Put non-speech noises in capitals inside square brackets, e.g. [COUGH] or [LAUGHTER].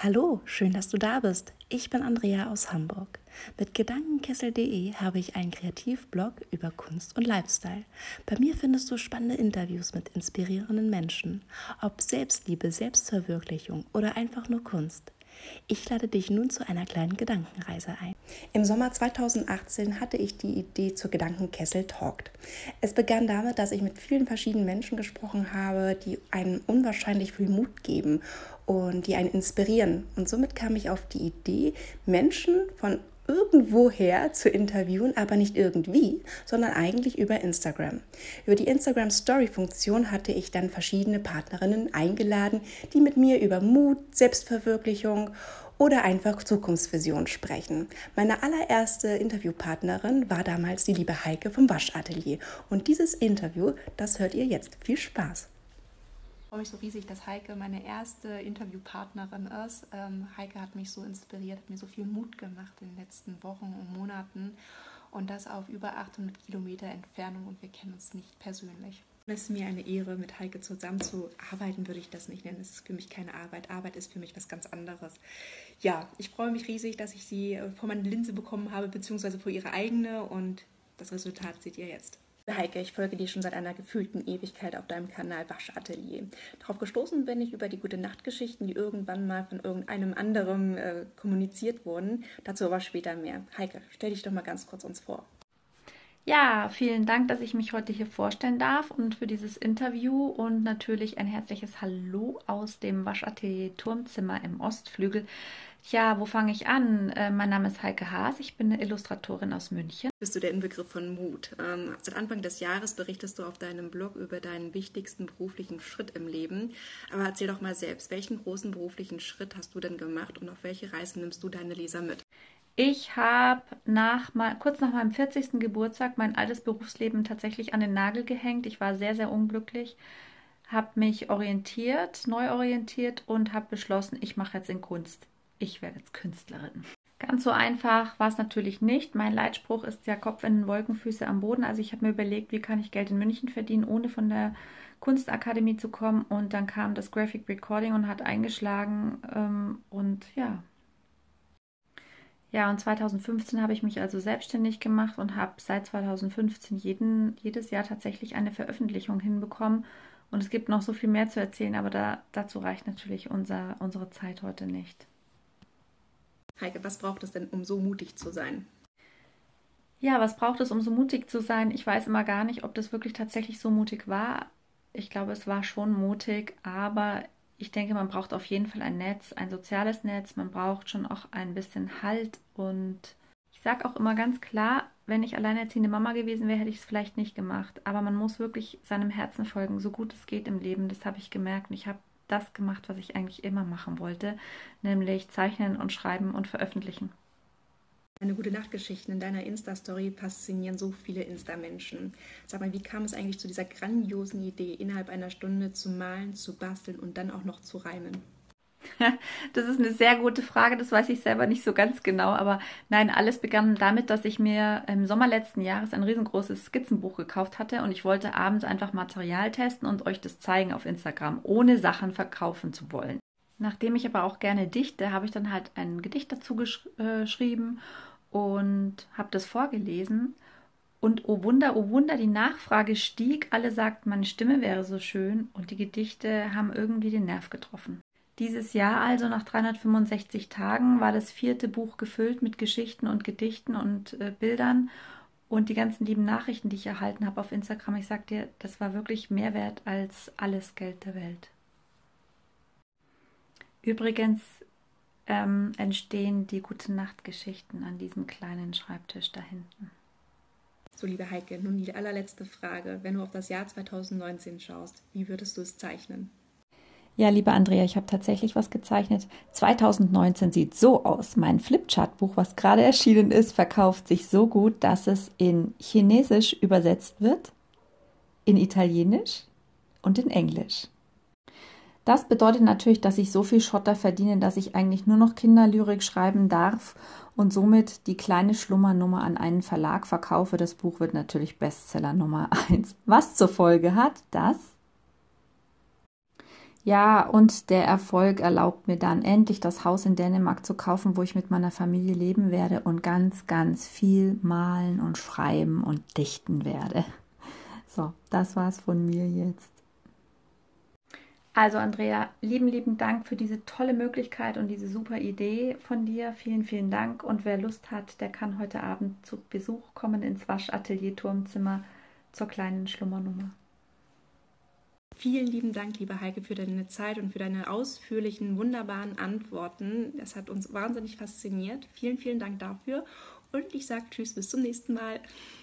Hallo, schön, dass du da bist. Ich bin Andrea aus Hamburg. Mit Gedankenkessel.de habe ich einen Kreativblog über Kunst und Lifestyle. Bei mir findest du spannende Interviews mit inspirierenden Menschen, ob Selbstliebe, Selbstverwirklichung oder einfach nur Kunst. Ich lade dich nun zu einer kleinen Gedankenreise ein. Im Sommer 2018 hatte ich die Idee zur Gedankenkessel Talkt. Es begann damit, dass ich mit vielen verschiedenen Menschen gesprochen habe, die einem unwahrscheinlich viel Mut geben und die einen inspirieren. Und somit kam ich auf die Idee, Menschen von irgendwoher zu interviewen, aber nicht irgendwie, sondern eigentlich über Instagram. Über die Instagram Story Funktion hatte ich dann verschiedene Partnerinnen eingeladen, die mit mir über Mut, Selbstverwirklichung oder einfach Zukunftsvision sprechen. Meine allererste Interviewpartnerin war damals die liebe Heike vom Waschatelier und dieses Interview, das hört ihr jetzt. Viel Spaß! Ich freue mich so riesig, dass Heike meine erste Interviewpartnerin ist. Ähm, Heike hat mich so inspiriert, hat mir so viel Mut gemacht in den letzten Wochen und Monaten und das auf über 800 Kilometer Entfernung und wir kennen uns nicht persönlich. Es ist mir eine Ehre, mit Heike zusammenzuarbeiten, würde ich das nicht nennen. Es ist für mich keine Arbeit. Arbeit ist für mich was ganz anderes. Ja, ich freue mich riesig, dass ich sie vor meine Linse bekommen habe, beziehungsweise vor ihre eigene und das Resultat seht ihr jetzt. Heike, ich folge dir schon seit einer gefühlten Ewigkeit auf deinem Kanal Waschatelier. Darauf gestoßen bin ich über die gute Nachtgeschichten, die irgendwann mal von irgendeinem anderen äh, kommuniziert wurden. Dazu aber später mehr. Heike, stell dich doch mal ganz kurz uns vor. Ja, vielen Dank, dass ich mich heute hier vorstellen darf und für dieses Interview und natürlich ein herzliches Hallo aus dem Waschatelier Turmzimmer im Ostflügel. Ja, wo fange ich an? Äh, mein Name ist Heike Haas, ich bin eine Illustratorin aus München. Bist du der Inbegriff von Mut? Ähm, seit Anfang des Jahres berichtest du auf deinem Blog über deinen wichtigsten beruflichen Schritt im Leben. Aber erzähl doch mal selbst, welchen großen beruflichen Schritt hast du denn gemacht und auf welche Reise nimmst du deine Leser mit? Ich habe nach, kurz nach meinem 40. Geburtstag mein altes Berufsleben tatsächlich an den Nagel gehängt. Ich war sehr, sehr unglücklich, habe mich orientiert, neu orientiert und habe beschlossen, ich mache jetzt in Kunst. Ich werde jetzt Künstlerin. Ganz so einfach war es natürlich nicht. Mein Leitspruch ist ja Kopf in den Wolken, Füße am Boden. Also ich habe mir überlegt, wie kann ich Geld in München verdienen, ohne von der Kunstakademie zu kommen. Und dann kam das Graphic Recording und hat eingeschlagen. Ähm, und ja, ja, und 2015 habe ich mich also selbstständig gemacht und habe seit 2015 jeden, jedes Jahr tatsächlich eine Veröffentlichung hinbekommen. Und es gibt noch so viel mehr zu erzählen, aber da, dazu reicht natürlich unser, unsere Zeit heute nicht. Heike, was braucht es denn, um so mutig zu sein? Ja, was braucht es, um so mutig zu sein? Ich weiß immer gar nicht, ob das wirklich tatsächlich so mutig war. Ich glaube, es war schon mutig, aber ich denke, man braucht auf jeden Fall ein Netz, ein soziales Netz. Man braucht schon auch ein bisschen Halt. Und ich sage auch immer ganz klar, wenn ich alleinerziehende Mama gewesen wäre, hätte ich es vielleicht nicht gemacht. Aber man muss wirklich seinem Herzen folgen, so gut es geht im Leben. Das habe ich gemerkt. Und ich habe das gemacht, was ich eigentlich immer machen wollte, nämlich zeichnen und schreiben und veröffentlichen. Eine gute Nachtgeschichten in deiner Insta-Story faszinieren so viele Insta-Menschen. Sag mal, wie kam es eigentlich zu dieser grandiosen Idee, innerhalb einer Stunde zu malen, zu basteln und dann auch noch zu reimen? [LAUGHS] Das ist eine sehr gute Frage, das weiß ich selber nicht so ganz genau, aber nein, alles begann damit, dass ich mir im Sommer letzten Jahres ein riesengroßes Skizzenbuch gekauft hatte und ich wollte abends einfach Material testen und euch das zeigen auf Instagram, ohne Sachen verkaufen zu wollen. Nachdem ich aber auch gerne dichte, habe ich dann halt ein Gedicht dazu äh, geschrieben und habe das vorgelesen. Und oh Wunder, oh Wunder, die Nachfrage stieg. Alle sagten, meine Stimme wäre so schön und die Gedichte haben irgendwie den Nerv getroffen. Dieses Jahr also nach 365 Tagen war das vierte Buch gefüllt mit Geschichten und Gedichten und äh, Bildern und die ganzen lieben Nachrichten, die ich erhalten habe auf Instagram. Ich sag dir, das war wirklich mehr wert als alles Geld der Welt. Übrigens ähm, entstehen die gute Nachtgeschichten an diesem kleinen Schreibtisch da hinten. So, liebe Heike, nun die allerletzte Frage. Wenn du auf das Jahr 2019 schaust, wie würdest du es zeichnen? Ja, liebe Andrea, ich habe tatsächlich was gezeichnet. 2019 sieht so aus. Mein Flipchart-Buch, was gerade erschienen ist, verkauft sich so gut, dass es in Chinesisch übersetzt wird, in Italienisch und in Englisch. Das bedeutet natürlich, dass ich so viel Schotter verdiene, dass ich eigentlich nur noch Kinderlyrik schreiben darf und somit die kleine Schlummernummer an einen Verlag verkaufe. Das Buch wird natürlich Bestseller Nummer 1. Was zur Folge hat, dass Ja, und der Erfolg erlaubt mir dann endlich das Haus in Dänemark zu kaufen, wo ich mit meiner Familie leben werde und ganz, ganz viel malen und schreiben und dichten werde. So, das war's von mir jetzt. Also Andrea, lieben, lieben Dank für diese tolle Möglichkeit und diese super Idee von dir. Vielen, vielen Dank. Und wer Lust hat, der kann heute Abend zu Besuch kommen ins Waschatelier Turmzimmer zur kleinen Schlummernummer. Vielen lieben Dank, liebe Heike, für deine Zeit und für deine ausführlichen, wunderbaren Antworten. Das hat uns wahnsinnig fasziniert. Vielen, vielen Dank dafür. Und ich sage Tschüss, bis zum nächsten Mal.